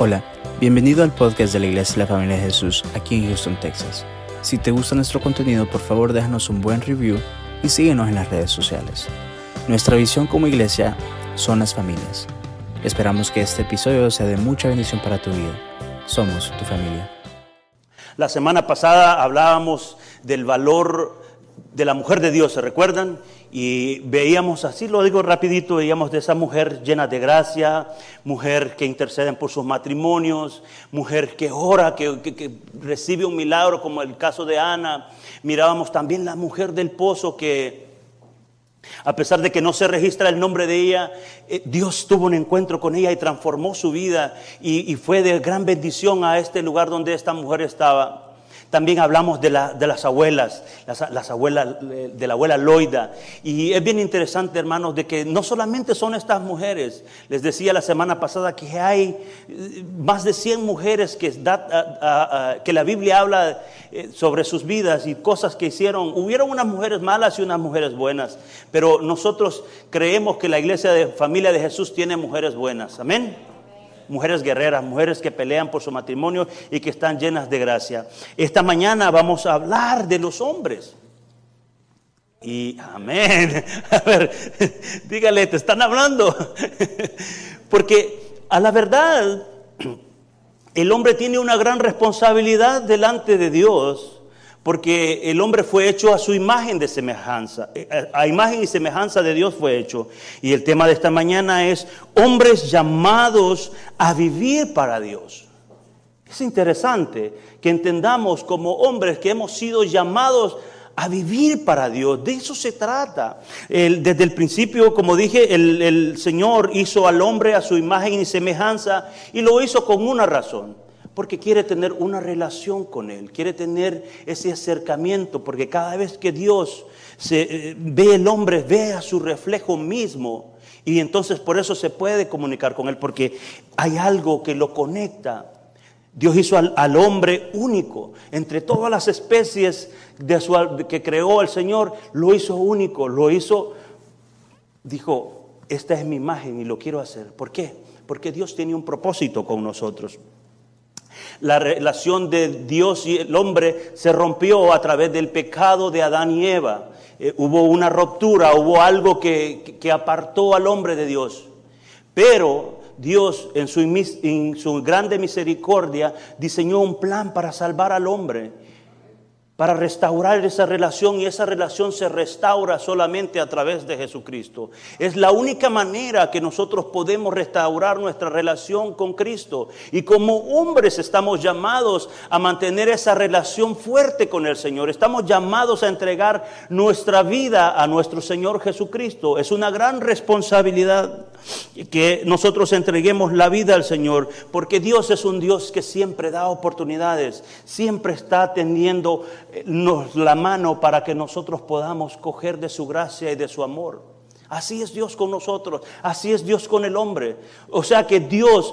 Hola, bienvenido al podcast de la Iglesia de la Familia de Jesús aquí en Houston, Texas. Si te gusta nuestro contenido, por favor déjanos un buen review y síguenos en las redes sociales. Nuestra visión como iglesia son las familias. Esperamos que este episodio sea de mucha bendición para tu vida. Somos tu familia. La semana pasada hablábamos del valor de la mujer de Dios, ¿se recuerdan? Y veíamos, así lo digo rapidito, veíamos de esa mujer llena de gracia, mujer que intercede por sus matrimonios, mujer que ora, que, que recibe un milagro como el caso de Ana. Mirábamos también la mujer del pozo que... A pesar de que no se registra el nombre de ella, eh, Dios tuvo un encuentro con ella y transformó su vida y, y fue de gran bendición a este lugar donde esta mujer estaba. También hablamos de, de las abuelas, las, abuelas, de la abuela Loida. Y es bien interesante, hermanos, de que no solamente son estas mujeres. Les decía la semana pasada que hay eh, más de 100 mujeres que, la Biblia habla eh, sobre sus vidas y cosas que hicieron. Hubieron unas mujeres malas y unas mujeres buenas. Pero nosotros creemos que la iglesia de familia de Jesús tiene mujeres buenas. Amén mujeres guerreras, mujeres que pelean por su matrimonio y que están llenas de gracia. Esta mañana vamos a hablar de los hombres. Y amén. A ver, dígale, te están hablando. Porque a la verdad, el hombre tiene una gran responsabilidad delante de Dios porque el hombre fue hecho a su imagen de semejanza, eh, a imagen y semejanza de Dios fue hecho. Y el tema de esta mañana es hombres llamados a vivir para Dios. Es interesante que entendamos como hombres que hemos sido llamados a vivir para Dios. De eso se trata. desde el principio, como dije, el Señor hizo al hombre a su imagen y semejanza y lo hizo con una razón porque quiere tener una relación con Él, quiere tener ese acercamiento, porque cada vez que Dios eh, ve el hombre, ve a su reflejo mismo, y entonces por eso se puede comunicar con Él, porque hay algo que lo conecta. Dios hizo al, hombre único, entre todas las especies que creó el Señor, lo hizo único, lo hizo, dijo, esta es mi imagen y lo quiero hacer. ¿Por qué? Porque Dios tiene un propósito con nosotros. La relación de Dios y el hombre se rompió a través del pecado de Adán y Eva. Eh, hubo una ruptura, hubo algo que, apartó al hombre de Dios. Pero Dios en su, en su grande misericordia diseñó un plan para salvar al hombre para restaurar esa relación y esa relación se restaura solamente a través de Jesucristo. Es la única manera que nosotros podemos restaurar nuestra relación con Cristo. Y como hombres estamos llamados a mantener esa relación fuerte con el Señor. Estamos llamados a entregar nuestra vida a nuestro Señor Jesucristo. Es una gran responsabilidad que nosotros entreguemos la vida al Señor, porque Dios es un Dios que siempre da oportunidades, siempre está teniendo la mano para que nosotros podamos coger de su gracia y de su amor. Así es Dios con nosotros, así es Dios con el hombre. O sea que Dios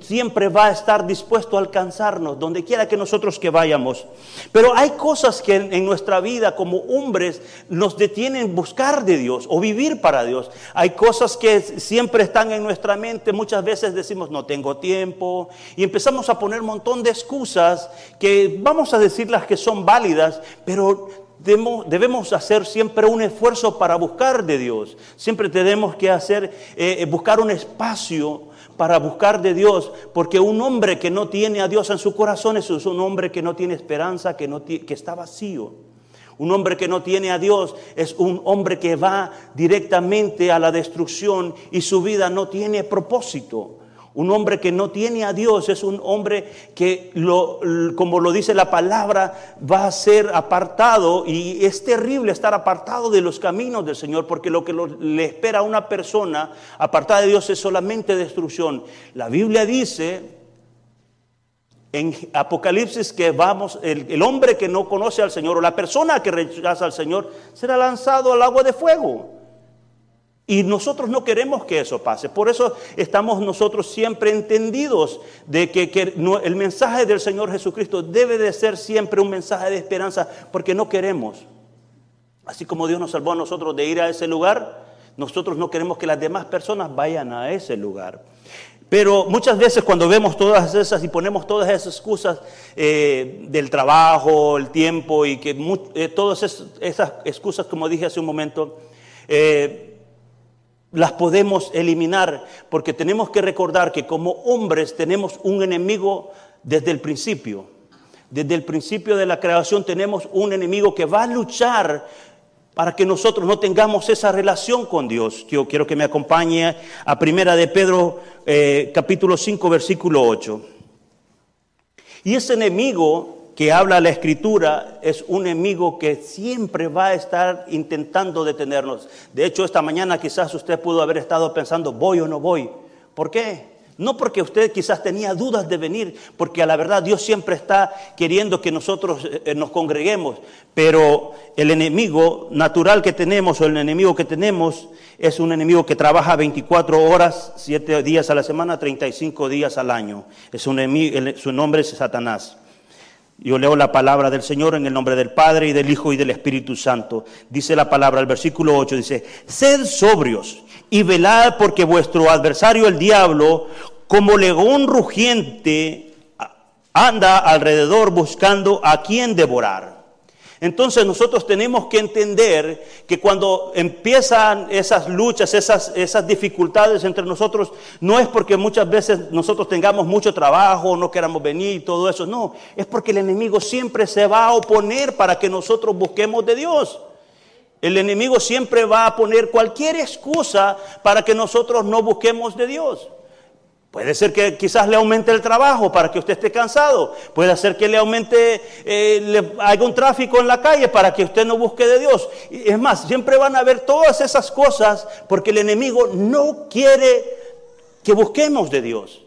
siempre va a estar dispuesto a alcanzarnos donde quiera que nosotros que vayamos. Pero hay cosas que en nuestra vida como hombres nos detienen buscar de Dios o vivir para Dios. Hay cosas que siempre están en nuestra mente. Muchas veces decimos no tengo tiempo y empezamos a poner un montón de excusas que vamos a decir las que son válidas, pero debemos, hacer siempre un esfuerzo para buscar de Dios. Siempre tenemos que hacer, eh, eh, buscar un espacio para buscar de Dios, porque un hombre que no tiene a Dios en su corazón es un hombre que no tiene esperanza, que, no que está vacío. Un hombre que no tiene a Dios es un hombre que va directamente a la destrucción y su vida no tiene propósito. Un hombre que no tiene a Dios es un hombre que, lo, como lo dice la palabra, va a ser apartado y es terrible estar apartado de los caminos del Señor porque lo que le espera a una persona apartada de Dios es solamente destrucción. La Biblia dice en Apocalipsis que vamos, el, el hombre que no conoce al Señor o la persona que rechaza al Señor será lanzado al agua de fuego. Y nosotros no queremos que eso pase. Por eso estamos nosotros siempre entendidos de que, el mensaje del Señor Jesucristo debe de ser siempre un mensaje de esperanza, porque no queremos. Así como Dios nos salvó a nosotros de ir a ese lugar, nosotros no queremos que las demás personas vayan a ese lugar. Pero muchas veces cuando vemos todas esas y ponemos todas esas excusas eh, del trabajo, el tiempo y que eh, todas esas excusas, como dije hace un momento, eh, las podemos eliminar porque tenemos que recordar que como hombres tenemos un enemigo desde el principio. Desde el principio de la creación tenemos un enemigo que va a luchar para que nosotros no tengamos esa relación con Dios. Yo quiero que me acompañe a Primera de Pedro eh, capítulo 5 versículo 8. Y ese enemigo que habla la escritura es un enemigo que siempre va a estar intentando detenernos. De hecho, esta mañana quizás usted pudo haber estado pensando, voy o no voy. ¿Por qué? No porque usted quizás tenía dudas de venir, porque a la verdad Dios siempre está queriendo que nosotros eh, eh, nos congreguemos, pero el enemigo natural que tenemos o el enemigo que tenemos es un enemigo que trabaja 24 horas, 7 días a la semana, 35 días al año. Es un enemigo, su nombre es Satanás. Yo leo la palabra del Señor en el nombre del Padre y del Hijo y del Espíritu Santo. Dice la palabra, el versículo 8 dice, sed sobrios y velad porque vuestro adversario el diablo, como león rugiente, anda alrededor buscando a quien devorar. Entonces nosotros tenemos que entender que cuando empiezan esas luchas, esas, esas dificultades entre nosotros, no es porque muchas veces nosotros tengamos mucho trabajo, no queramos venir y todo eso, no, es porque el enemigo siempre se va a oponer para que nosotros busquemos de Dios. El enemigo siempre va a poner cualquier excusa para que nosotros no busquemos de Dios. Puede ser que quizás le aumente el trabajo para que usted esté cansado. Puede ser que le aumente, eh, le haga un tráfico en la calle para que usted no busque de Dios. Es más, siempre van a haber todas esas cosas porque el enemigo no quiere que busquemos de Dios.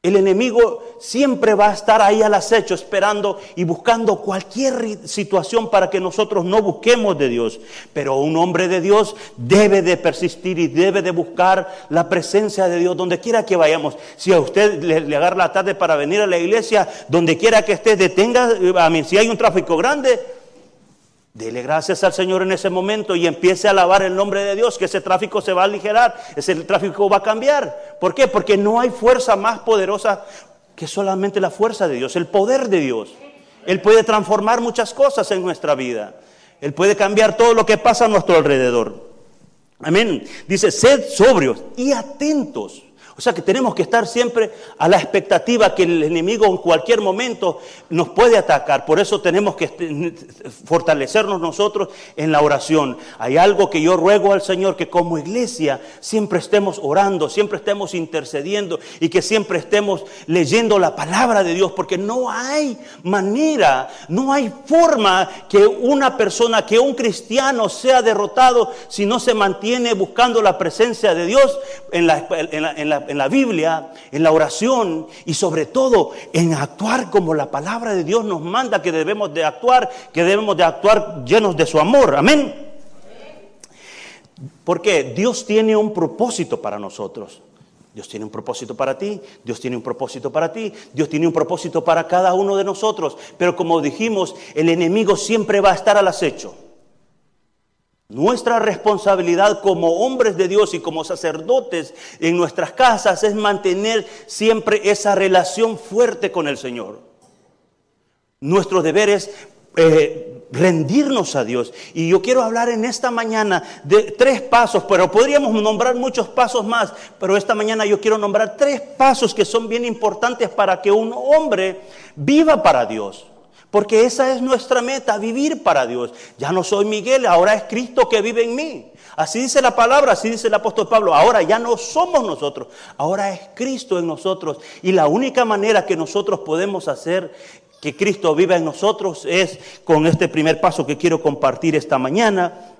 El enemigo siempre va a estar ahí al acecho esperando y buscando cualquier situación para que nosotros no busquemos de Dios. Pero un hombre de Dios debe de persistir y debe de buscar la presencia de Dios donde quiera que vayamos. Si a usted le, agarra la tarde para venir a la iglesia, donde quiera que esté, detenga, a mí, si hay un tráfico grande, Dele gracias al Señor en ese momento y empiece a alabar el nombre de Dios, que ese tráfico se va a aligerar, ese tráfico va a cambiar. ¿Por qué? Porque no hay fuerza más poderosa que solamente la fuerza de Dios, el poder de Dios. Él puede transformar muchas cosas en nuestra vida. Él puede cambiar todo lo que pasa a nuestro alrededor. Amén. Dice, sed sobrios y atentos o sea que tenemos que estar siempre a la expectativa que el enemigo en cualquier momento nos puede atacar. Por eso tenemos que fortalecernos nosotros en la oración. Hay algo que yo ruego al Señor, que como iglesia siempre estemos orando, siempre estemos intercediendo y que siempre estemos leyendo la palabra de Dios, porque no hay manera, no hay forma que una persona, que un cristiano sea derrotado si no se mantiene buscando la presencia de Dios en la, en la en la Biblia, en la oración y sobre todo en actuar como la palabra de Dios nos manda que debemos de actuar, que debemos de actuar llenos de su amor. Amén. Porque Dios tiene un propósito para nosotros. Dios tiene un propósito para ti, Dios tiene un propósito para ti, Dios tiene un propósito para cada uno de nosotros. Pero como dijimos, el enemigo siempre va a estar al acecho. Nuestra responsabilidad como hombres de Dios y como sacerdotes en nuestras casas es mantener siempre esa relación fuerte con el Señor. Nuestro deber es eh, rendirnos a Dios. Y yo quiero hablar en esta mañana de tres pasos, pero podríamos nombrar muchos pasos más, pero esta mañana yo quiero nombrar tres pasos que son bien importantes para que un hombre viva para Dios. Porque esa es nuestra meta, vivir para Dios. Ya no soy Miguel, ahora es Cristo que vive en mí. Así dice la palabra, así dice el apóstol Pablo. Ahora ya no somos nosotros, ahora es Cristo en nosotros. Y la única manera que nosotros podemos hacer que Cristo viva en nosotros es con este primer paso que quiero compartir esta mañana,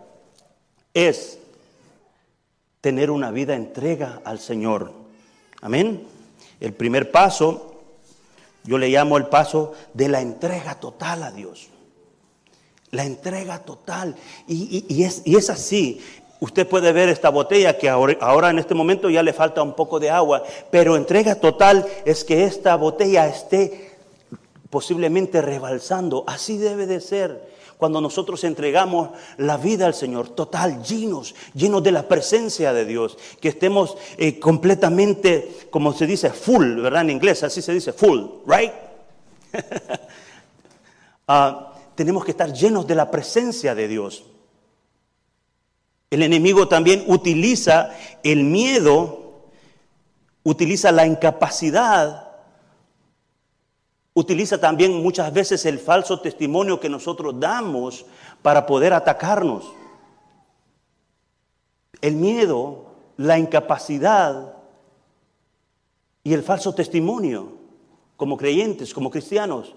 es tener una vida entrega al Señor. Amén. El primer paso yo le llamo el paso de la entrega total a Dios. La entrega total. Y, es, así. Usted puede ver esta botella que ahora, ahora, en este momento ya le falta un poco de agua, pero entrega total es que esta botella esté posiblemente rebalsando. Así debe de ser. Cuando nosotros entregamos la vida al Señor, total, llenos, llenos de la presencia de Dios, que estemos eh, completamente, como se dice, full, ¿verdad? En inglés, así se dice, full, ¿right? Ah, tenemos que estar llenos de la presencia de Dios. El enemigo también utiliza el miedo, utiliza la incapacidad Utiliza también muchas veces el falso testimonio que nosotros damos para poder atacarnos. El miedo, la incapacidad y el falso testimonio como creyentes, como cristianos.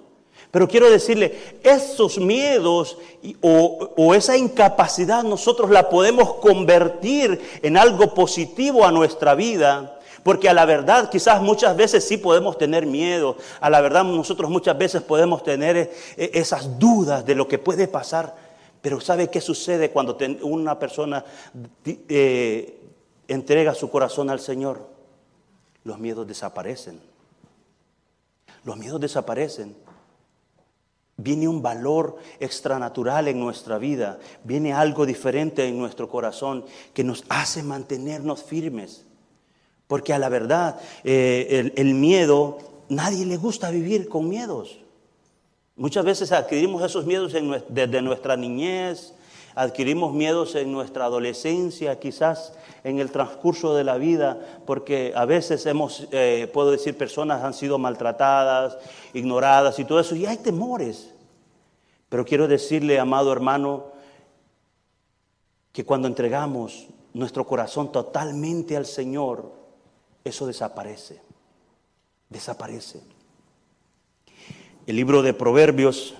Pero quiero decirle, esos miedos o, esa incapacidad nosotros la podemos convertir en algo positivo a nuestra vida porque a la verdad quizás muchas veces sí podemos tener miedo, a la verdad nosotros muchas veces podemos tener eh, eh, esas dudas de lo que puede pasar, pero ¿sabe qué sucede cuando una persona eh, entrega su corazón al Señor? Los miedos desaparecen. Los miedos desaparecen. Viene un valor extranatural en nuestra vida, viene algo diferente en nuestro corazón que nos hace mantenernos firmes. Porque a la verdad, eh, el, miedo, nadie le gusta vivir con miedos. Muchas veces adquirimos esos miedos desde nuestra niñez, adquirimos miedos en nuestra adolescencia, quizás en el transcurso de la vida, porque a veces hemos, eh, puedo decir, personas han sido maltratadas, ignoradas y todo eso, y hay temores. Pero quiero decirle, amado hermano, que cuando entregamos nuestro corazón totalmente al Señor, eso desaparece. Desaparece. El libro de Proverbios,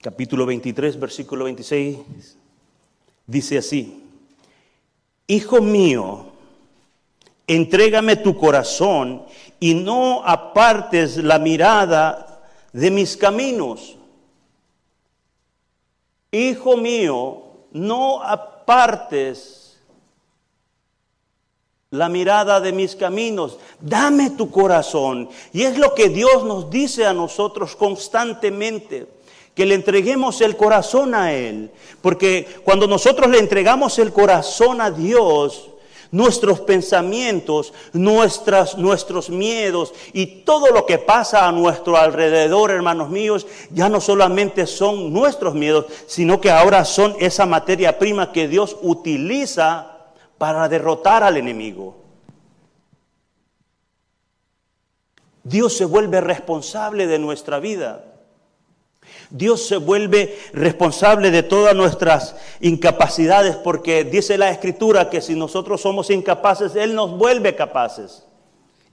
capítulo 23, versículo 26, dice así, Hijo mío, entrégame tu corazón y no apartes la mirada de mis caminos. Hijo mío, no apartes la mirada de mis caminos, dame tu corazón. Y es lo que Dios nos dice a nosotros constantemente, que le entreguemos el corazón a Él. Porque cuando nosotros le entregamos el corazón a Dios, nuestros pensamientos, nuestras, nuestros miedos y todo lo que pasa a nuestro alrededor, hermanos míos, ya no solamente son nuestros miedos, sino que ahora son esa materia prima que Dios utiliza para derrotar al enemigo. Dios se vuelve responsable de nuestra vida. Dios se vuelve responsable de todas nuestras incapacidades porque dice la escritura que si nosotros somos incapaces, Él nos vuelve capaces.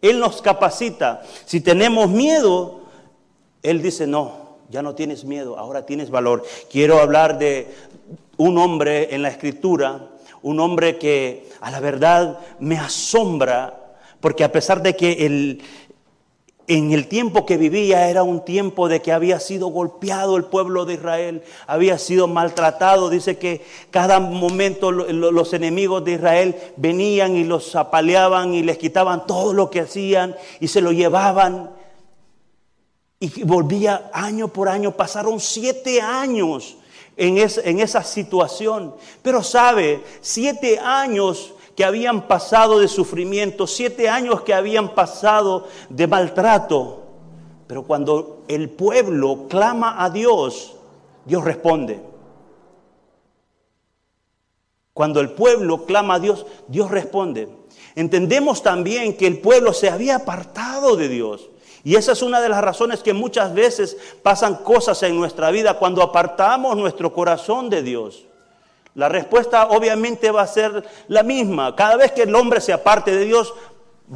Él nos capacita. Si tenemos miedo, Él dice, no, ya no tienes miedo, ahora tienes valor. Quiero hablar de un hombre en la escritura un hombre que a la verdad me asombra, porque a pesar de que en el tiempo que vivía era un tiempo de que había sido golpeado el pueblo de Israel, había sido maltratado. Dice que cada momento los enemigos de Israel venían y los apaleaban y les quitaban todo lo que hacían y se lo llevaban. Y volvía año por año, pasaron siete años en, esa situación. Pero sabe, siete años que habían pasado de sufrimiento, siete años que habían pasado de maltrato. Pero cuando el pueblo clama a Dios, Dios responde. Cuando el pueblo clama a Dios, Dios responde. Entendemos también que el pueblo se había apartado de Dios. Y esa es una de las razones que muchas veces pasan cosas en nuestra vida cuando apartamos nuestro corazón de Dios. La respuesta obviamente va a ser la misma. Cada vez que el hombre se aparte de Dios,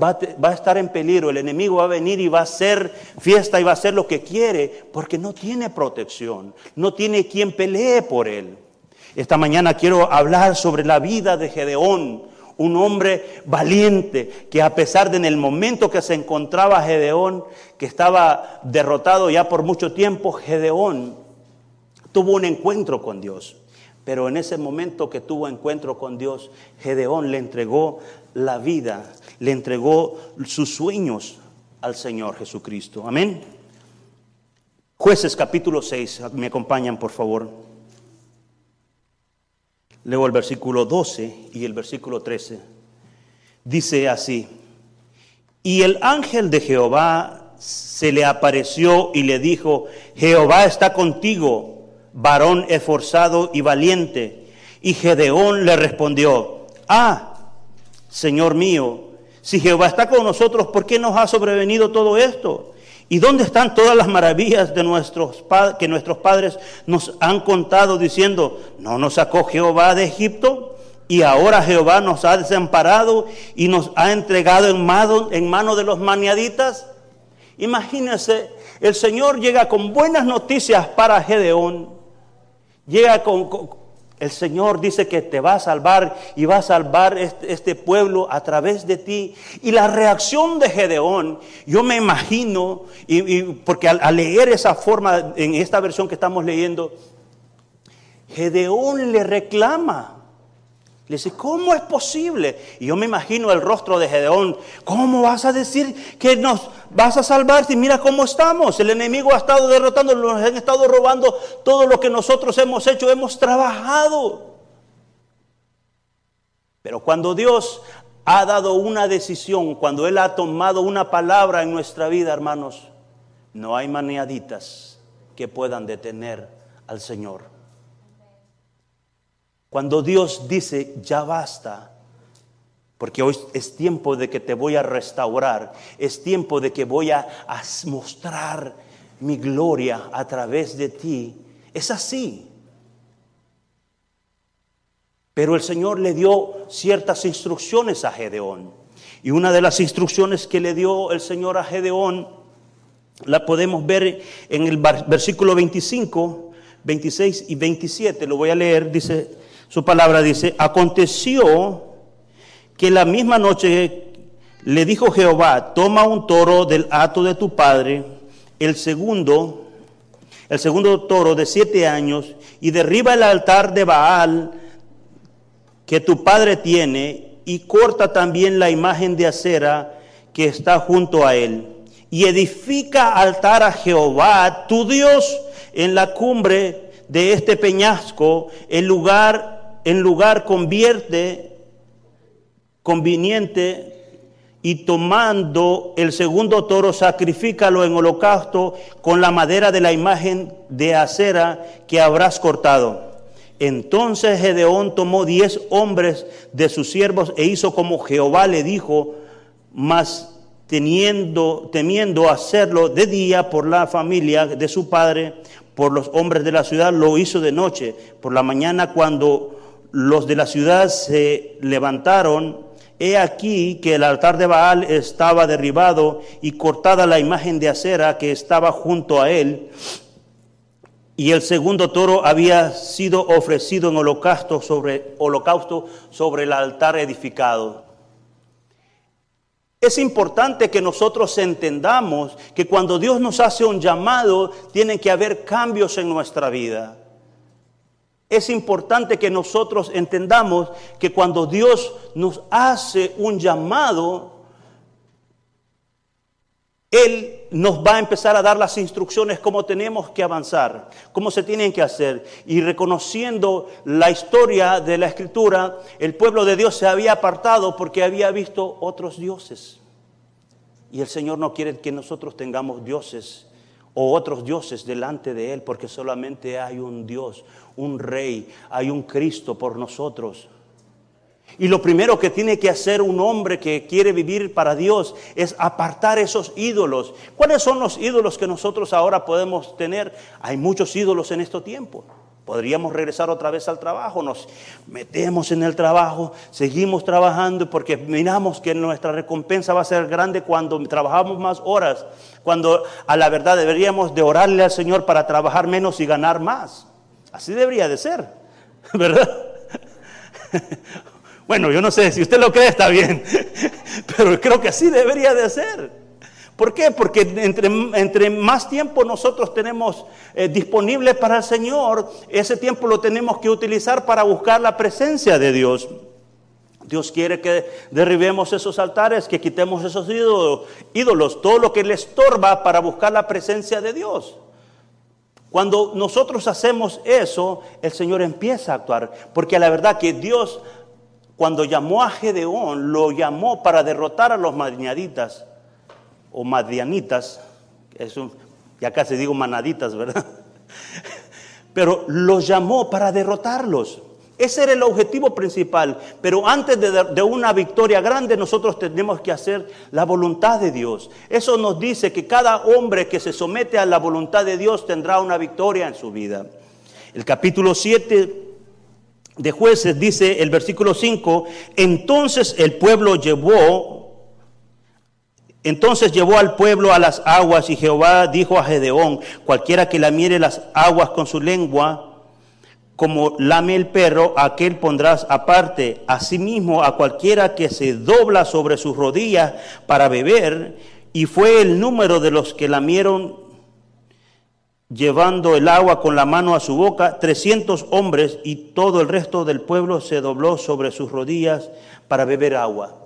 va a, estar en peligro. El enemigo va a venir y va a hacer fiesta y va a hacer lo que quiere porque no tiene protección, no tiene quien pelee por él. Esta mañana quiero hablar sobre la vida de Gedeón, un hombre valiente que a pesar de en el momento que se encontraba Gedeón, que estaba derrotado ya por mucho tiempo, Gedeón tuvo un encuentro con Dios. Pero en ese momento que tuvo encuentro con Dios, Gedeón le entregó la vida, le entregó sus sueños al Señor Jesucristo. Amén. Jueces capítulo 6, me acompañan por favor. Leo el versículo 12 y el versículo 13. Dice así, y el ángel de Jehová se le apareció y le dijo, Jehová está contigo, varón esforzado y valiente. Y Gedeón le respondió, ah, Señor mío, si Jehová está con nosotros, ¿por qué nos ha sobrevenido todo esto? ¿Y dónde están todas las maravillas de nuestros que nuestros padres nos han contado diciendo, no nos sacó Jehová de Egipto? Y ahora Jehová nos ha desamparado y nos ha entregado en mano, en de los maniaditas. Imagínense, el Señor llega con buenas noticias para Gedeón. Llega con, el Señor dice que te va a salvar y va a salvar este, este, pueblo a través de ti. Y la reacción de Gedeón, yo me imagino, y, porque al, leer esa forma en esta versión que estamos leyendo, Gedeón le reclama. Le dice, ¿cómo es posible? Y yo me imagino el rostro de Gedeón, ¿cómo vas a decir que nos vas a salvar si mira cómo estamos? El enemigo ha estado derrotando, nos han estado robando todo lo que nosotros hemos hecho, hemos trabajado. Pero cuando Dios ha dado una decisión, cuando Él ha tomado una palabra en nuestra vida, hermanos, no hay maniaditas que puedan detener al Señor. Cuando Dios dice, ya basta, porque hoy es tiempo de que te voy a restaurar, es tiempo de que voy a, mostrar mi gloria a través de ti, es así. Pero el Señor le dio ciertas instrucciones a Gedeón. Y una de las instrucciones que le dio el Señor a Gedeón, la podemos ver en el versículo 25, 26 y 27. Lo voy a leer, dice, su palabra dice, aconteció que la misma noche le dijo Jehová, toma un toro del hato de tu padre, el segundo, el segundo toro de siete años, y derriba el altar de Baal que tu padre tiene, y corta también la imagen de acera que está junto a él, y edifica altar a Jehová, tu Dios, en la cumbre de este peñasco, el lugar en lugar convierte conveniente y tomando el segundo toro, sacrifícalo en holocausto con la madera de la imagen de acera que habrás cortado. Entonces Gedeón tomó diez hombres de sus siervos e hizo como Jehová le dijo, mas teniendo, temiendo hacerlo de día por la familia de su padre, por los hombres de la ciudad, lo hizo de noche. Por la mañana cuando los de la ciudad se levantaron, he aquí que el altar de Baal estaba derribado y cortada la imagen de acera que estaba junto a él, y el segundo toro había sido ofrecido en holocausto sobre, holocausto sobre el altar edificado. Es importante que nosotros entendamos que cuando Dios nos hace un llamado, tienen que haber cambios en nuestra vida. Es importante que nosotros entendamos que cuando Dios nos hace un llamado, Él nos va a empezar a dar las instrucciones cómo tenemos que avanzar, cómo se tienen que hacer. Y reconociendo la historia de la escritura, el pueblo de Dios se había apartado porque había visto otros dioses. Y el Señor no quiere que nosotros tengamos dioses o otros dioses delante de Él, porque solamente hay un Dios, un Rey, hay un Cristo por nosotros. Y lo primero que tiene que hacer un hombre que quiere vivir para Dios es apartar esos ídolos. ¿Cuáles son los ídolos que nosotros ahora podemos tener? Hay muchos ídolos en este tiempo. Podríamos regresar otra vez al trabajo, nos metemos en el trabajo, seguimos trabajando porque miramos que nuestra recompensa va a ser grande cuando trabajamos más horas, cuando a la verdad deberíamos de orarle al Señor para trabajar menos y ganar más. Así debería de ser, ¿verdad? Bueno, yo no sé, si usted lo cree está bien, pero creo que así debería de ser. ¿Por qué? Porque entre, entre más tiempo nosotros tenemos eh, disponible para el Señor, ese tiempo lo tenemos que utilizar para buscar la presencia de Dios. Dios quiere que derribemos esos altares, que quitemos esos ídolos, ídolos, todo lo que le estorba para buscar la presencia de Dios. Cuando nosotros hacemos eso, el Señor empieza a actuar. Porque la verdad que Dios, cuando llamó a Gedeón, lo llamó para derrotar a los madianitas o madianitas. Eso, ya casi digo manaditas, ¿verdad? Pero los llamó para derrotarlos. Ese era el objetivo principal. Pero antes de, una victoria grande, nosotros tenemos que hacer la voluntad de Dios. Eso nos dice que cada hombre que se somete a la voluntad de Dios tendrá una victoria en su vida. El capítulo 7 de jueces dice el versículo 5, entonces el pueblo llevó, entonces llevó al pueblo a las aguas y Jehová dijo a Gedeón, cualquiera que la mire las aguas con su lengua, como lame el perro, aquel pondrás aparte. Asimismo, a cualquiera que se dobla sobre sus rodillas para beber, y fue el número de los que lamieron llevando el agua con la mano a su boca, trescientos hombres, y todo el resto del pueblo se dobló sobre sus rodillas para beber agua.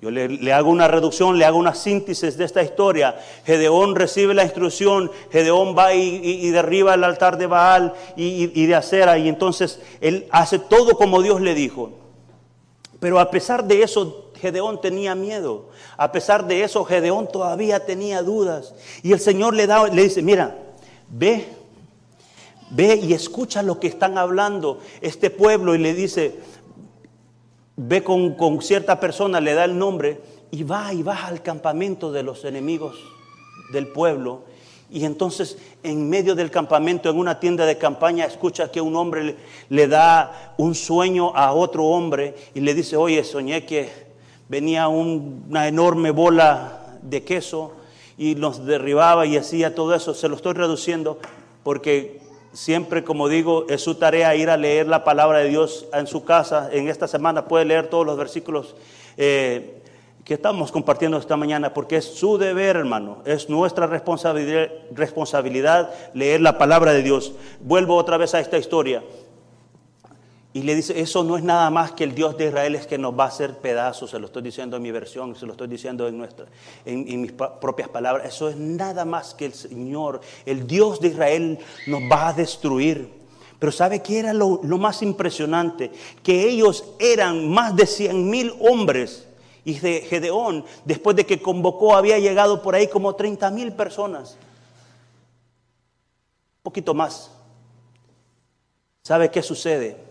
Yo le, hago una reducción, le hago una síntesis de esta historia. Gedeón recibe la instrucción, Gedeón va y, derriba el altar de Baal y, de Acera, y entonces él hace todo como Dios le dijo. Pero a pesar de eso, Gedeón tenía miedo. A pesar de eso, Gedeón todavía tenía dudas. Y el Señor le, da, le dice, mira, ve, ve y escucha lo que están hablando este pueblo. Y le dice, ve con, cierta persona, le da el nombre y va y va al campamento de los enemigos del pueblo. Y entonces en medio del campamento, en una tienda de campaña, escucha que un hombre le, da un sueño a otro hombre y le dice, oye, soñé que venía una enorme bola de queso y nos derribaba y hacía todo eso. Se lo estoy reduciendo porque siempre, como digo, es su tarea ir a leer la palabra de Dios en su casa. En esta semana puede leer todos los versículos eh, que estamos compartiendo esta mañana, porque es su deber, hermano, es nuestra responsabilidad, responsabilidad leer la palabra de Dios. Vuelvo otra vez a esta historia. Y le dice, eso no es nada más que el Dios de Israel es que nos va a hacer pedazos, se lo estoy diciendo en mi versión, se lo estoy diciendo en, nuestra, en, mis propias palabras, eso es nada más que el Señor, el Dios de Israel nos va a destruir. Pero ¿sabe qué era lo, más impresionante? Que ellos eran más de 100 mil hombres. Y de Gedeón, después de que convocó, había llegado por ahí como 30 mil personas. Un poquito más. ¿Sabe qué sucede?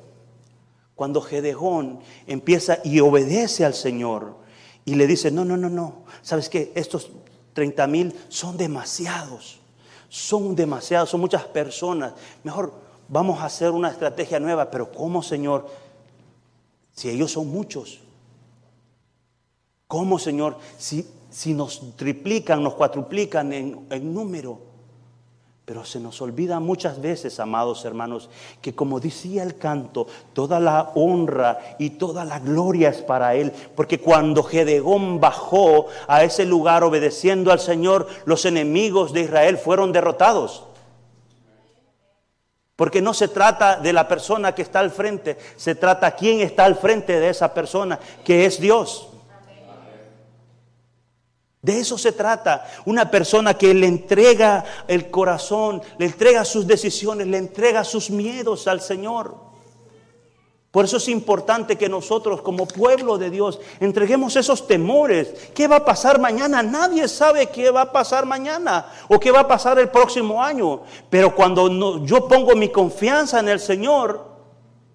Cuando Gedeón empieza y obedece al Señor y le dice, no, no, no, no, ¿sabes qué? Estos 30 mil son demasiados, son demasiados, son muchas personas. Mejor vamos a hacer una estrategia nueva, pero ¿cómo, Señor? Si ellos son muchos. ¿Cómo, Señor? Si, si nos triplican, nos cuatruplican en, en número. Pero se nos olvida muchas veces, amados hermanos, que como decía el canto, toda la honra y toda la gloria es para Él. Porque cuando Gedeón bajó a ese lugar obedeciendo al Señor, los enemigos de Israel fueron derrotados. Porque no se trata de la persona que está al frente, se trata quién está al frente de esa persona, que es Dios. De eso se trata. Una persona que le entrega el corazón, le entrega sus decisiones, le entrega sus miedos al Señor. Por eso es importante que nosotros como pueblo de Dios entreguemos esos temores. ¿Qué va a pasar mañana? Nadie sabe qué va a pasar mañana o qué va a pasar el próximo año. Pero cuando yo pongo mi confianza en el Señor,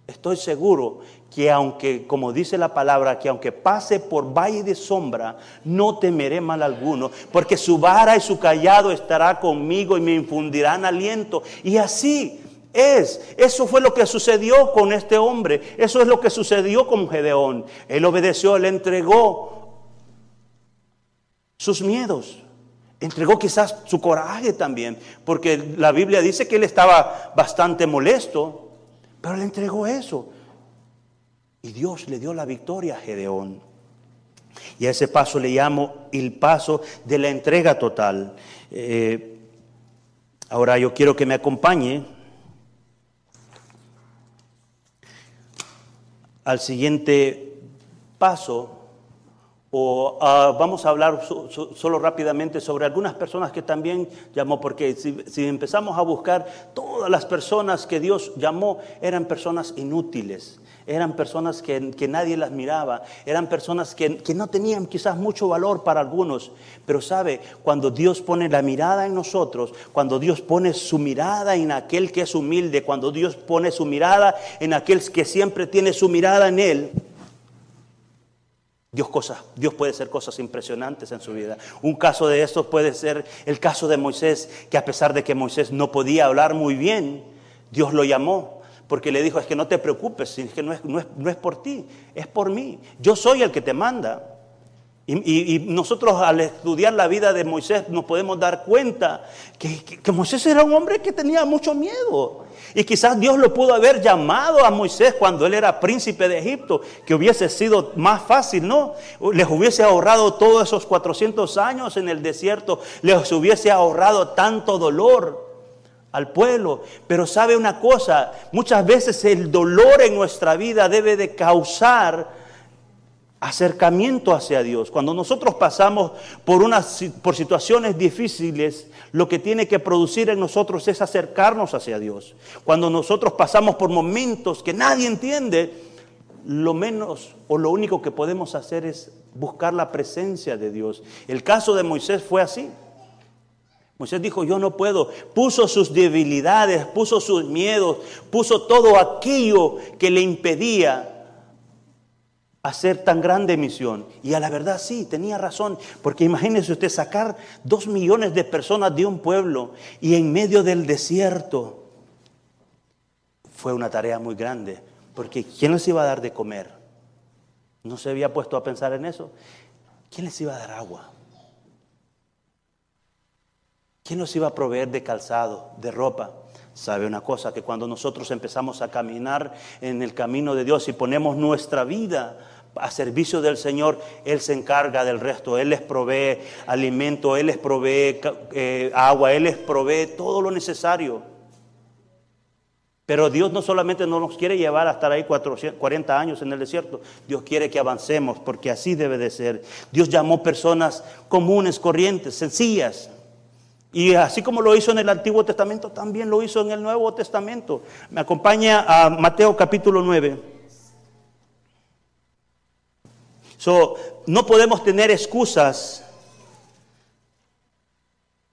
estoy seguro que aunque, como dice la palabra, que aunque pase por valle de sombra, no temeré mal alguno, porque su vara y su callado estará conmigo y me infundirán aliento. Y así es. Eso fue lo que sucedió con este hombre. Eso es lo que sucedió con Gedeón. Él obedeció, él entregó sus miedos. Entregó quizás su coraje también, porque la Biblia dice que él estaba bastante molesto, pero él entregó eso. Y Dios le dio la victoria a Gedeón. Y a ese paso le llamo el paso de la entrega total. Eh, ahora yo quiero que me acompañe al siguiente paso O ah, vamos a hablar solo rápidamente sobre algunas personas que también llamó, porque si, empezamos a buscar, todas las personas que Dios llamó eran personas inútiles, eran personas que, nadie las miraba, eran personas que, que, no tenían quizás mucho valor para algunos. Pero sabe, cuando Dios pone la mirada en nosotros, cuando Dios pone su mirada en aquel que es humilde, cuando Dios pone su mirada en aquel que siempre tiene su mirada en Él, Dios, Dios puede hacer cosas impresionantes en su vida. Un caso de estos puede ser el caso de Moisés, que a pesar de que Moisés no podía hablar muy bien, Dios lo llamó porque le dijo, es que no te preocupes, es que no es, no es, no es por ti, es por mí. Yo soy el que te manda. Y, nosotros al estudiar la vida de Moisés nos podemos dar cuenta que, que, Moisés era un hombre que tenía mucho miedo. Y quizás Dios lo pudo haber llamado a Moisés cuando él era príncipe de Egipto, que hubiese sido más fácil, ¿no? Les hubiese ahorrado todos esos 400 años en el desierto, les hubiese ahorrado tanto dolor al pueblo. Pero sabe una cosa, muchas veces el dolor en nuestra vida debe de causar acercamiento hacia Dios. Cuando nosotros pasamos por, unas, por situaciones difíciles, lo que tiene que producir en nosotros es acercarnos hacia Dios. Cuando nosotros pasamos por momentos que nadie entiende, lo menos o lo único que podemos hacer es buscar la presencia de Dios. El caso de Moisés fue así. Moisés dijo, yo no puedo. Puso sus debilidades, puso sus miedos, puso todo aquello que le impedía hacer tan grande misión. Y a la verdad sí, tenía razón, porque imagínese usted sacar dos millones de personas de un pueblo y en medio del desierto. Fue una tarea muy grande, porque ¿quién les iba a dar de comer? ¿No se había puesto a pensar en eso? ¿Quién les iba a dar agua? ¿Quién nos iba a proveer de calzado, de ropa? Sabe una cosa, que cuando nosotros empezamos a caminar en el camino de Dios y ponemos nuestra vida a servicio del Señor, Él se encarga del resto. Él les provee alimento, Él les provee eh, agua, Él les provee todo lo necesario. Pero Dios no solamente no nos quiere llevar a estar ahí 40 años en el desierto, Dios quiere que avancemos, porque así debe de ser. Dios llamó personas comunes, corrientes, sencillas. Y así como lo hizo en el Antiguo Testamento, también lo hizo en el Nuevo Testamento. Me acompaña a Mateo capítulo 9. So, no podemos tener excusas.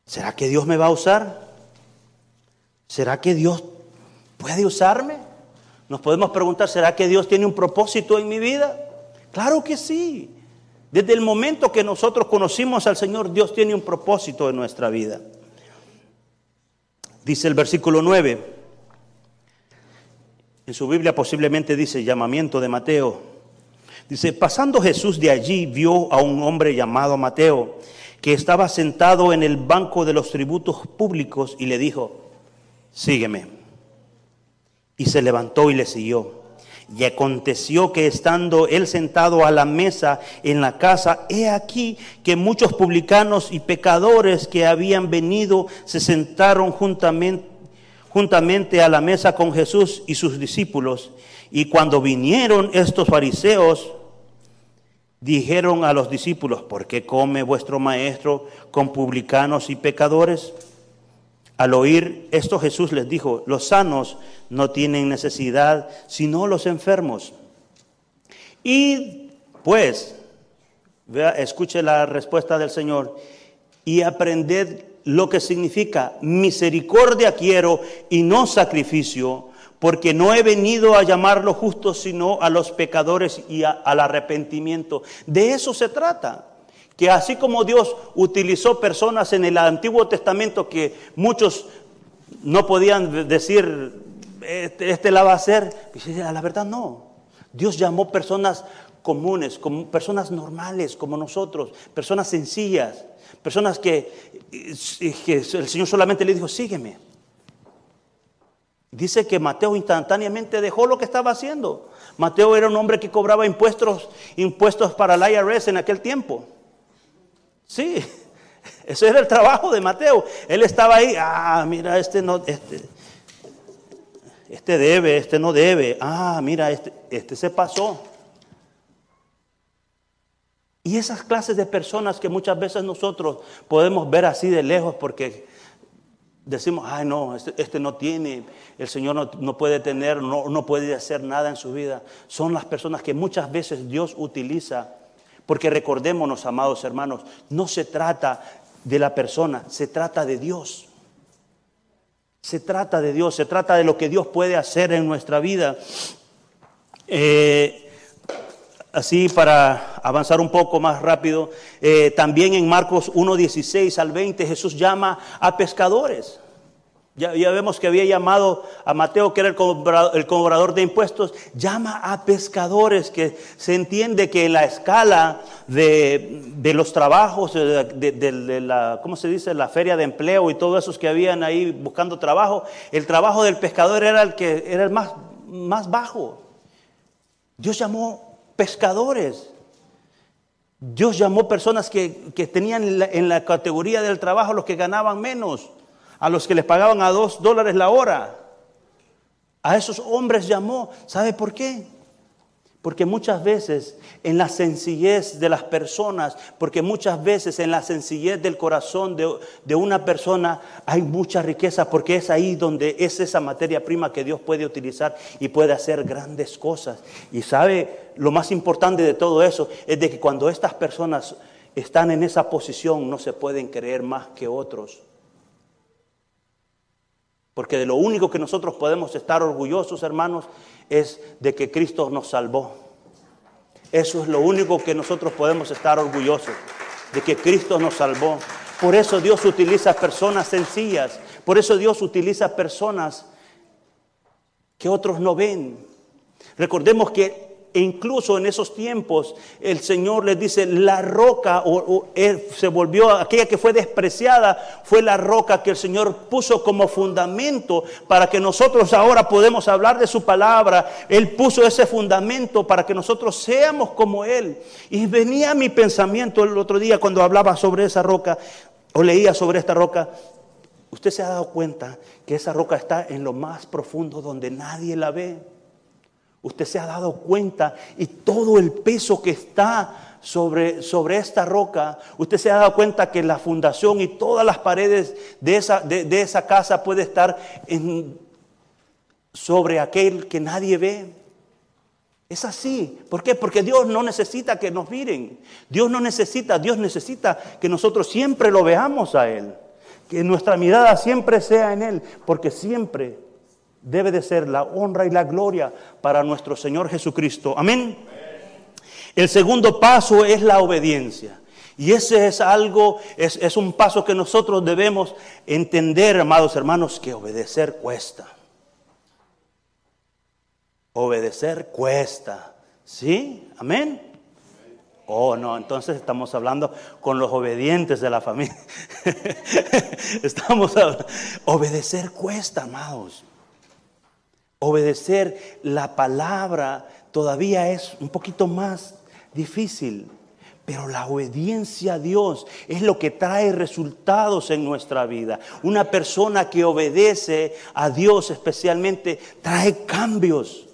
¿Será que Dios me va a usar? ¿Será que Dios puede usarme? Nos podemos preguntar, ¿será que Dios tiene un propósito en mi vida? Claro que sí. Desde el momento que nosotros conocimos al Señor, Dios tiene un propósito en nuestra vida. Dice el versículo 9. En su Biblia posiblemente dice llamamiento de Mateo. Dice, pasando Jesús de allí, vio a un hombre llamado Mateo, que estaba sentado en el banco de los tributos públicos y le dijo, sígueme. Y se levantó y le siguió. Y aconteció que estando él sentado a la mesa en la casa, he aquí que muchos publicanos y pecadores que habían venido se sentaron juntamente, juntamente a la mesa con Jesús y sus discípulos. Y cuando vinieron estos fariseos, Dijeron a los discípulos, ¿por qué come vuestro maestro con publicanos y pecadores? Al oír esto Jesús les dijo, los sanos no tienen necesidad, sino los enfermos. Y pues, vea, escuche la respuesta del Señor, y aprended lo que significa misericordia quiero y no sacrificio, porque no he venido a llamar los justos, sino a los pecadores y al arrepentimiento. De eso se trata. Que así como Dios utilizó personas en el Antiguo Testamento que muchos no podían decir, este, este la va a hacer, a la verdad no. Dios llamó personas comunes, personas normales como nosotros, personas sencillas, personas que, que el Señor solamente le dijo, sígueme. Dice que Mateo instantáneamente dejó lo que estaba haciendo. Mateo era un hombre que cobraba impuestos, impuestos para el IRS en aquel tiempo. Sí, ese era el trabajo de Mateo. Él estaba ahí, ah, mira, este no, este, este debe, este no debe. Ah, mira, este, este se pasó. Y esas clases de personas que muchas veces nosotros podemos ver así de lejos porque decimos, ay no, este, este no tiene, el Señor no, puede tener, no, no puede hacer nada en su vida. Son las personas que muchas veces Dios utiliza. Porque recordémonos, amados hermanos, no se trata de la persona, se trata de Dios. Se trata de Dios, se trata de lo que Dios puede hacer en nuestra vida. Eh, así para avanzar un poco más rápido, eh, también en Marcos 1.16 al 20 Jesús llama a pescadores. Ya, vemos que había llamado a Mateo, que era el cobrador, de impuestos, llama a pescadores, que se entiende que en la escala de, los trabajos, de, la, ¿cómo se dice?, la feria de empleo y todos esos que habían ahí buscando trabajo, el trabajo del pescador era el que era el más, más bajo. Dios llamó pescadores. Dios llamó personas que, tenían en la, en la categoría del trabajo los que ganaban menos a los que les pagaban a dos dólares la hora. A esos hombres llamó. ¿Sabe por qué? Porque muchas veces en la sencillez de las personas, porque muchas veces en la sencillez del corazón de, una persona hay mucha riqueza, porque es ahí donde es esa materia prima que Dios puede utilizar y puede hacer grandes cosas. Y sabe, lo más importante de todo eso es de que cuando estas personas están en esa posición no se pueden creer más que otros. Porque de lo único que nosotros podemos estar orgullosos, hermanos, es de que Cristo nos salvó. Eso es lo único que nosotros podemos estar orgullosos, de que Cristo nos salvó. Por eso Dios utiliza personas sencillas, por eso Dios utiliza personas que otros no ven. Recordemos que e incluso en esos tiempos el Señor les dice, la roca, o, se volvió, aquella que fue despreciada, fue la roca que el Señor puso como fundamento para que nosotros ahora podemos hablar de su palabra. Él puso ese fundamento para que nosotros seamos como Él. Y venía mi pensamiento el otro día cuando hablaba sobre esa roca, o leía sobre esta roca, usted se ha dado cuenta que esa roca está en lo más profundo donde nadie la ve. Usted se ha dado cuenta y todo el peso que está sobre, sobre esta roca, usted se ha dado cuenta que la fundación y todas las paredes de esa, de, esa casa puede estar en, sobre aquel que nadie ve. Es así. ¿Por qué? Porque Dios no necesita que nos miren. Dios no necesita, Dios necesita que nosotros siempre lo veamos a Él. Que nuestra mirada siempre sea en Él. Porque siempre debe de ser la honra y la gloria para nuestro Señor Jesucristo. Amén. El segundo paso es la obediencia. Y ese es algo, es, es, un paso que nosotros debemos entender, amados hermanos, que obedecer cuesta. Obedecer cuesta. ¿Sí? Amén. Oh, no, entonces estamos hablando con los obedientes de la familia. estamos hablando. Obedecer cuesta, amados. Obedecer la palabra todavía es un poquito más difícil, pero la obediencia a Dios es lo que trae resultados en nuestra vida. Una persona que obedece a Dios especialmente trae cambios.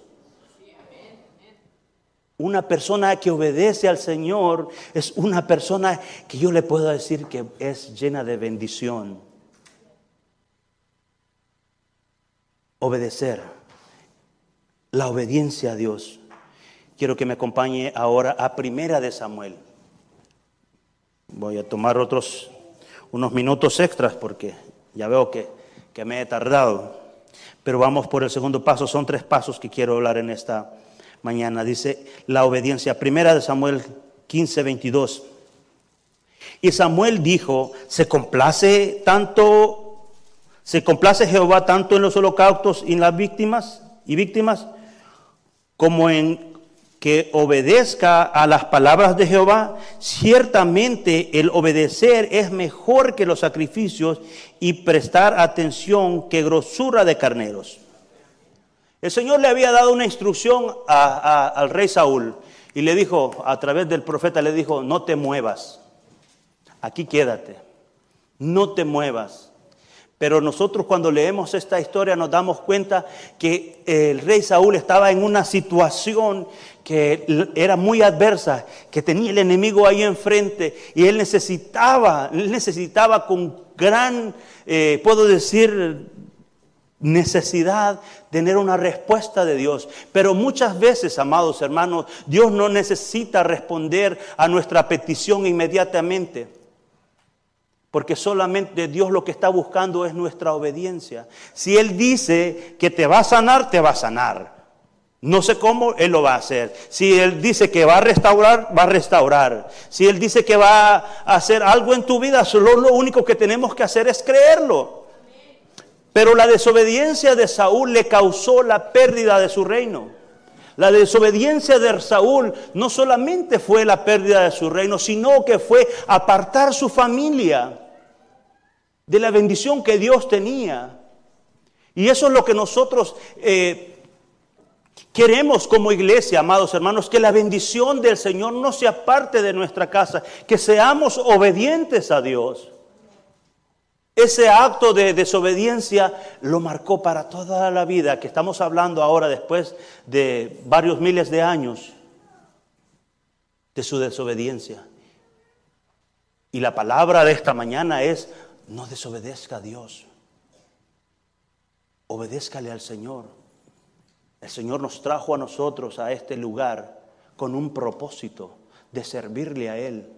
Una persona que obedece al Señor es una persona que yo le puedo decir que es llena de bendición. Obedecer la obediencia a Dios. Quiero que me acompañe ahora a Primera de Samuel. Voy a tomar otros unos minutos extras porque ya veo que, que me he tardado. Pero vamos por el segundo paso. Son tres pasos que quiero hablar en esta mañana. Dice la obediencia. Primera de Samuel 15, 22. Y Samuel dijo, se complace tanto, se complace Jehová tanto en los holocaustos y en las víctimas y víctimas como en que obedezca a las palabras de Jehová, ciertamente el obedecer es mejor que los sacrificios y prestar atención que grosura de carneros. El Señor le había dado una instrucción al rey Saúl y le dijo, a través del profeta le dijo, no te muevas, aquí quédate, no te muevas. Pero nosotros cuando leemos esta historia nos damos cuenta que el rey Saúl estaba en una situación que era muy adversa, que tenía el enemigo ahí enfrente y él necesitaba, él necesitaba con gran, eh, puedo decir, necesidad tener una respuesta de Dios. Pero muchas veces, amados hermanos, Dios no necesita responder a nuestra petición inmediatamente. Porque solamente Dios lo que está buscando es nuestra obediencia. Si Él dice que te va a sanar, te va a sanar. No sé cómo Él lo va a hacer. Si Él dice que va a restaurar, va a restaurar. Si Él dice que va a hacer algo en tu vida, solo lo único que tenemos que hacer es creerlo. Pero la desobediencia de Saúl le causó la pérdida de su reino. La desobediencia de Saúl no solamente fue la pérdida de su reino, sino que fue apartar su familia de la bendición que Dios tenía. Y eso es lo que nosotros eh, queremos como iglesia, amados hermanos, que la bendición del Señor no sea parte de nuestra casa, que seamos obedientes a Dios. Ese acto de desobediencia lo marcó para toda la vida, que estamos hablando ahora después de varios miles de años de su desobediencia. Y la palabra de esta mañana es no desobedezca a Dios. Obedézcale al Señor. El Señor nos trajo a nosotros a este lugar con un propósito de servirle a Él.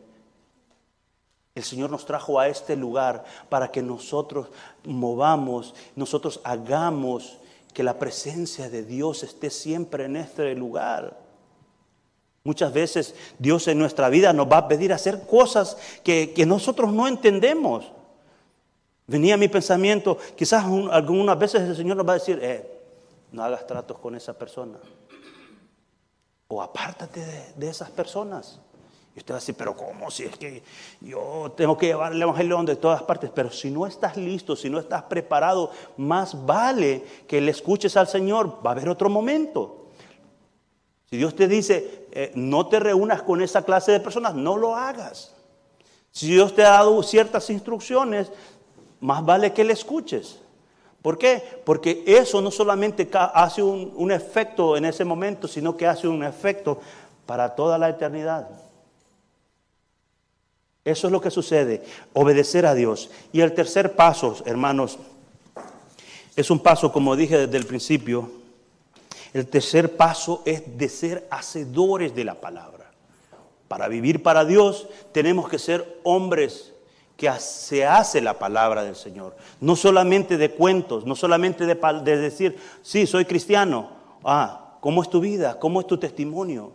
El Señor nos trajo a este lugar para que nosotros movamos, nosotros hagamos que la presencia de Dios esté siempre en este lugar. Muchas veces Dios en nuestra vida nos va a pedir hacer cosas que, que nosotros no entendemos. Venía mi pensamiento, quizás algunas veces el Señor nos va a decir, eh, no hagas tratos con esa persona. O apártate de, esas personas. Y usted va a decir, pero ¿cómo? Si es que yo tengo que llevar el Evangelio de todas partes. Pero si no estás listo, si no estás preparado, más vale que le escuches al Señor. Va a haber otro momento. Si Dios te dice, eh, no te reúnas con esa clase de personas, no lo hagas. Si Dios te ha dado ciertas instrucciones, más vale que le escuches. ¿Por qué? Porque eso no solamente hace un, efecto en ese momento, sino que hace un efecto para toda la eternidad. Eso es lo que sucede, obedecer a Dios. Y el tercer paso, hermanos, es un paso, como dije desde el principio, el tercer paso es de ser hacedores de la palabra. Para vivir para Dios tenemos que ser hombres que se hace la palabra del Señor. No solamente de cuentos, no solamente de, decir, sí, soy cristiano. Ah, ¿cómo es tu vida? ¿Cómo es tu testimonio?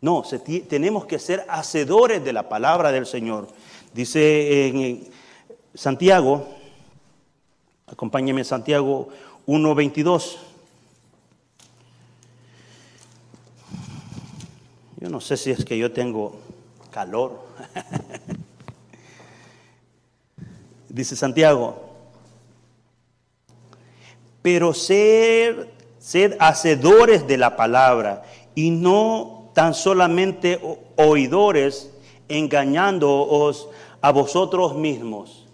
No, tenemos que ser hacedores de la palabra del Señor. Dice en Santiago, acompáñeme Santiago 1.22. Yo no sé si es que yo tengo calor. dice Santiago. Pero sed, sed hacedores de la palabra y no tan solamente oidores, engañándoos a vosotros mismos.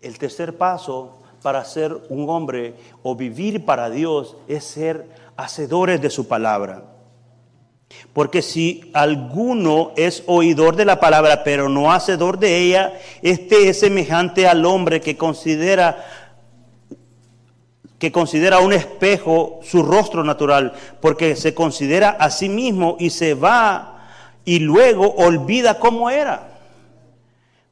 El tercer paso para ser un hombre o vivir para Dios es ser hacedores de su palabra. Porque si alguno es oidor de la palabra, pero no hacedor de ella, este es semejante al hombre que considera que considera un espejo su rostro natural, porque se considera a sí mismo y se va y luego olvida cómo era.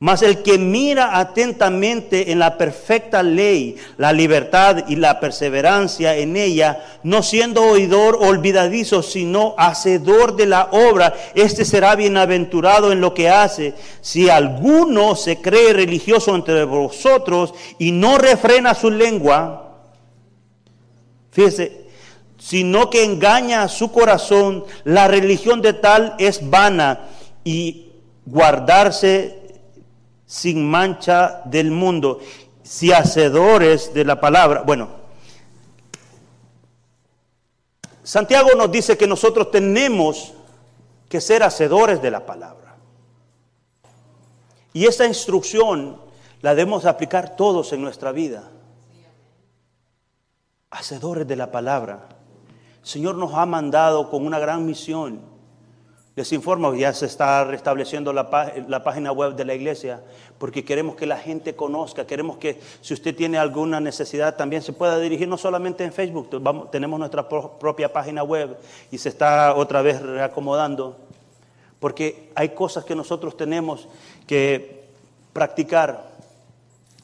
Mas el que mira atentamente en la perfecta ley, la libertad y la perseverancia en ella, no siendo oidor olvidadizo, sino hacedor de la obra, este será bienaventurado en lo que hace. Si alguno se cree religioso entre vosotros y no refrena su lengua, fíjese, sino que engaña su corazón, la religión de tal es vana y guardarse sin mancha del mundo, si hacedores de la palabra. Bueno, Santiago nos dice que nosotros tenemos que ser hacedores de la palabra. Y esta instrucción la debemos aplicar todos en nuestra vida. Hacedores de la palabra. El Señor nos ha mandado con una gran misión. Les informo, ya se está restableciendo la, página web de la iglesia porque queremos que la gente conozca, queremos que si usted tiene alguna necesidad también se pueda dirigir no solamente en Facebook, tenemos nuestra propia página web y se está otra vez reacomodando, porque hay cosas que nosotros tenemos que practicar.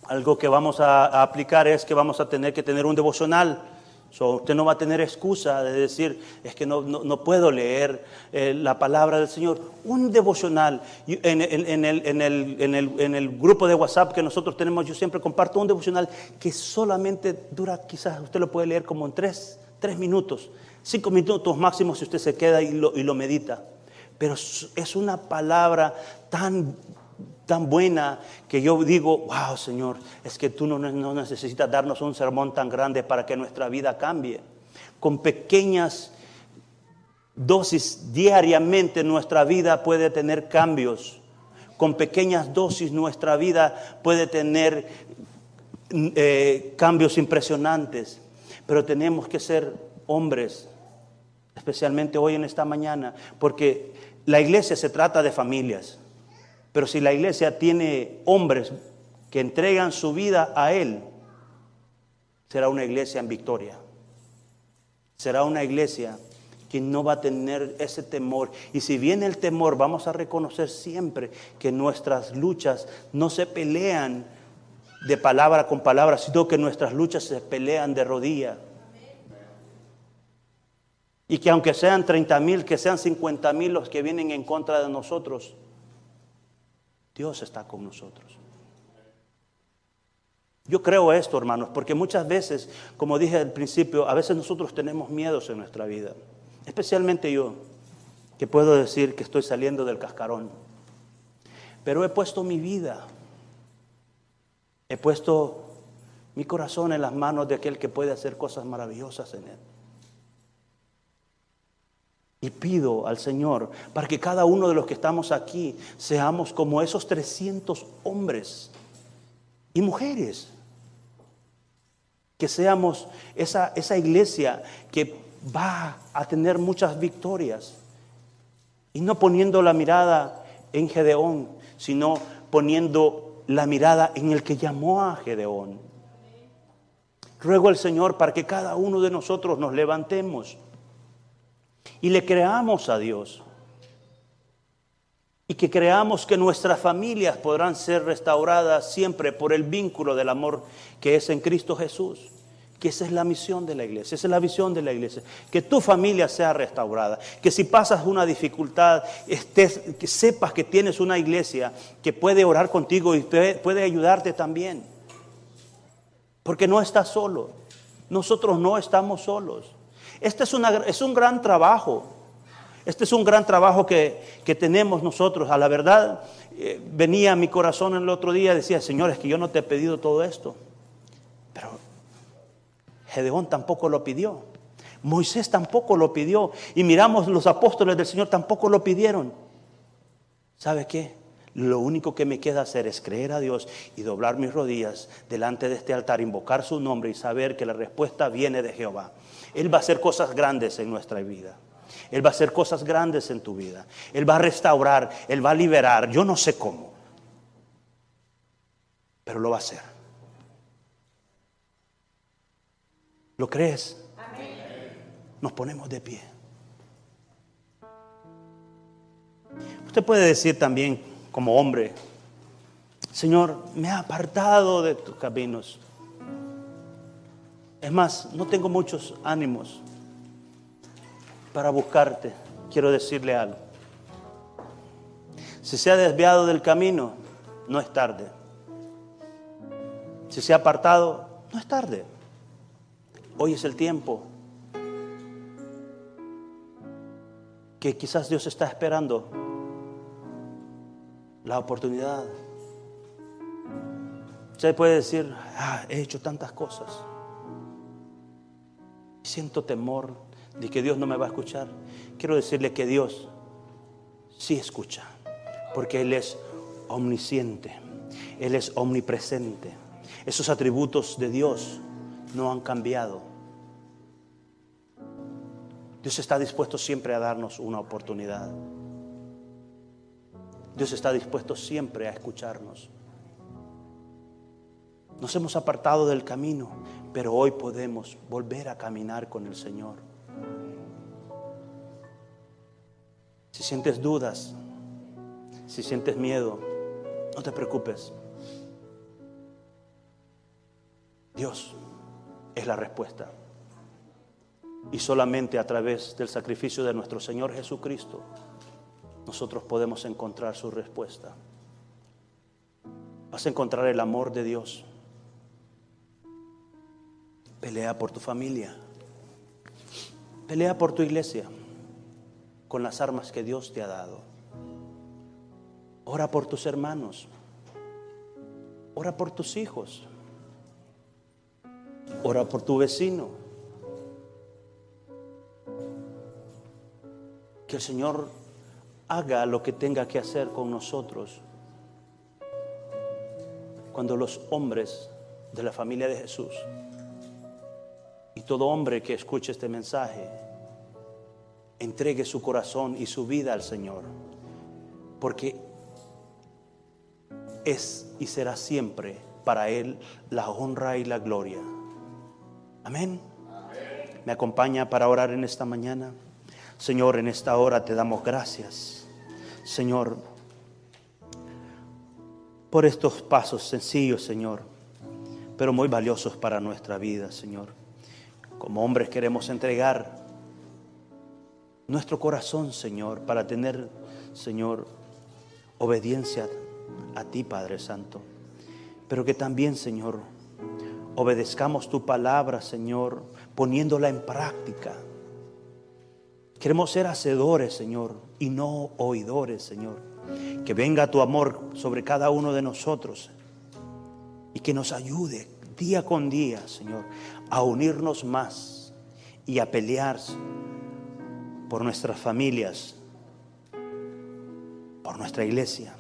Algo que vamos a aplicar es que vamos a tener que tener un devocional usted no va a tener excusa de decir, es que no, no, puedo leer eh, la palabra del Señor. Un devocional. En, en, el, en, el, en, el, grupo de WhatsApp que nosotros tenemos, yo siempre comparto un devocional que solamente dura, quizás usted lo puede leer como en tres, tres minutos, cinco minutos máximo si usted se queda y lo, y lo medita. Pero es una palabra tan tan buena que yo digo, wow Señor, es que tú no, necesitas darnos un sermón tan grande para que nuestra vida cambie. Con pequeñas dosis diariamente nuestra vida puede tener cambios. Con pequeñas dosis nuestra vida puede tener eh, cambios impresionantes. Pero tenemos que ser hombres, especialmente hoy en esta mañana, porque la iglesia se trata de familias. Pero si la iglesia tiene hombres que entregan su vida a Él, será una iglesia en victoria. Será una iglesia que no va a tener ese temor. Y si viene el temor, vamos a reconocer siempre que nuestras luchas no se pelean de palabra con palabra, sino que nuestras luchas se pelean de rodilla. Y que aunque sean 30 mil, que sean 50 mil los que vienen en contra de nosotros, Dios está con nosotros. Yo creo esto, hermanos, porque muchas veces, como dije al principio, a veces nosotros tenemos miedos en nuestra vida. Especialmente yo, que puedo decir que estoy saliendo del cascarón. Pero he puesto mi vida, he puesto mi corazón en las manos de aquel que puede hacer cosas maravillosas en él. Y pido al Señor para que cada uno de los que estamos aquí seamos como esos 300 hombres y mujeres. Que seamos esa, esa iglesia que va a tener muchas victorias. Y no poniendo la mirada en Gedeón, sino poniendo la mirada en el que llamó a Gedeón. Ruego al Señor para que cada uno de nosotros nos levantemos y le creamos a Dios. Y que creamos que nuestras familias podrán ser restauradas siempre por el vínculo del amor que es en Cristo Jesús. Que esa es la misión de la iglesia, esa es la visión de la iglesia. Que tu familia sea restaurada. Que si pasas una dificultad, estés, que sepas que tienes una iglesia que puede orar contigo y puede ayudarte también. Porque no estás solo. Nosotros no estamos solos. Este es, es un gran trabajo. Este es un gran trabajo que, tenemos nosotros. A la verdad, eh, venía a mi corazón el otro día decía, Señor, es que yo no te he pedido todo esto. Pero Gedeón tampoco lo pidió. Moisés tampoco lo pidió. Y miramos, los apóstoles del Señor tampoco lo pidieron. ¿Sabe qué? Lo único que me queda hacer es creer a Dios y doblar mis rodillas delante de este altar, invocar su nombre y saber que la respuesta viene de Jehová. Él va a hacer cosas grandes en nuestra vida. Él va a hacer cosas grandes en tu vida. Él va a restaurar, Él va a liberar. Yo no sé cómo, pero lo va a hacer. ¿Lo crees? Nos ponemos de pie. Usted puede decir también como hombre, Señor, me ha apartado de tus caminos. Es más, no tengo muchos ánimos para buscarte. Quiero decirle algo. Si se ha desviado del camino, no es tarde. Si se ha apartado, no es tarde. Hoy es el tiempo que quizás Dios está esperando la oportunidad. Usted puede decir, ah, he hecho tantas cosas siento temor de que Dios no me va a escuchar, quiero decirle que Dios sí escucha, porque Él es omnisciente. Él es omnipresente. Esos atributos de Dios no han cambiado. Dios está dispuesto siempre a darnos una oportunidad. Dios está dispuesto siempre a escucharnos. Nos hemos apartado del camino, pero hoy podemos volver a caminar con el Señor. Si sientes dudas, si sientes miedo, no te preocupes. Dios es la respuesta. Y solamente a través del sacrificio de nuestro Señor Jesucristo nosotros podemos encontrar su respuesta. Vas a encontrar el amor de Dios. Pelea por tu familia. Pelea por tu iglesia con las armas que Dios te ha dado. Ora por tus hermanos. Ora por tus hijos. Ora por tu vecino. Que el Señor haga lo que tenga que hacer con nosotros. Cuando los hombres de la familia de Jesús todo hombre que escuche este mensaje entregue su corazón y su vida al Señor, porque es y será siempre para Él la honra y la gloria. Amén. ¿Me acompaña para orar en esta mañana? Señor, en esta hora te damos gracias. Señor, por estos pasos sencillos, Señor, pero muy valiosos para nuestra vida, Señor. Como hombres queremos entregar nuestro corazón, Señor, para tener, Señor, obediencia a ti, Padre Santo. Pero que también, Señor, obedezcamos tu palabra, Señor, poniéndola en práctica. Queremos ser hacedores, Señor, y no oidores, Señor. Que venga tu amor sobre cada uno de nosotros y que nos ayude día con día, Señor, a unirnos más y a pelear por nuestras familias, por nuestra iglesia,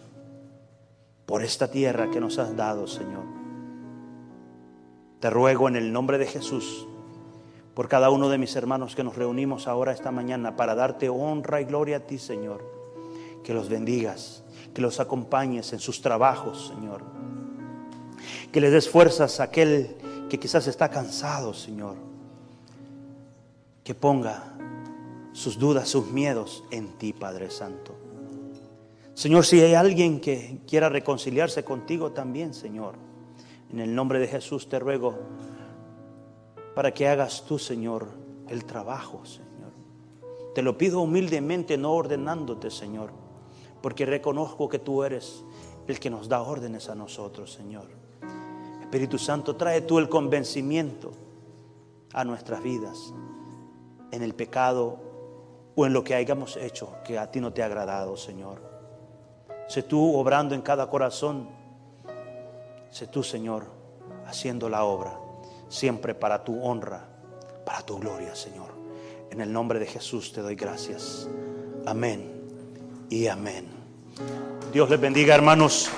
por esta tierra que nos has dado, Señor. Te ruego en el nombre de Jesús por cada uno de mis hermanos que nos reunimos ahora esta mañana para darte honra y gloria a ti, Señor. Que los bendigas, que los acompañes en sus trabajos, Señor. Que les des fuerzas a aquel que quizás está cansado, Señor. Que ponga sus dudas, sus miedos en ti, Padre Santo. Señor, si hay alguien que quiera reconciliarse contigo también, Señor, en el nombre de Jesús te ruego para que hagas tú, Señor, el trabajo, Señor. Te lo pido humildemente, no ordenándote, Señor, porque reconozco que tú eres el que nos da órdenes a nosotros, Señor. Espíritu Santo, trae tú el convencimiento a nuestras vidas en el pecado o en lo que hayamos hecho que a ti no te ha agradado, Señor. Sé tú obrando en cada corazón. Sé tú, Señor, haciendo la obra siempre para tu honra, para tu gloria, Señor. En el nombre de Jesús te doy gracias. Amén y amén. Dios les bendiga, hermanos.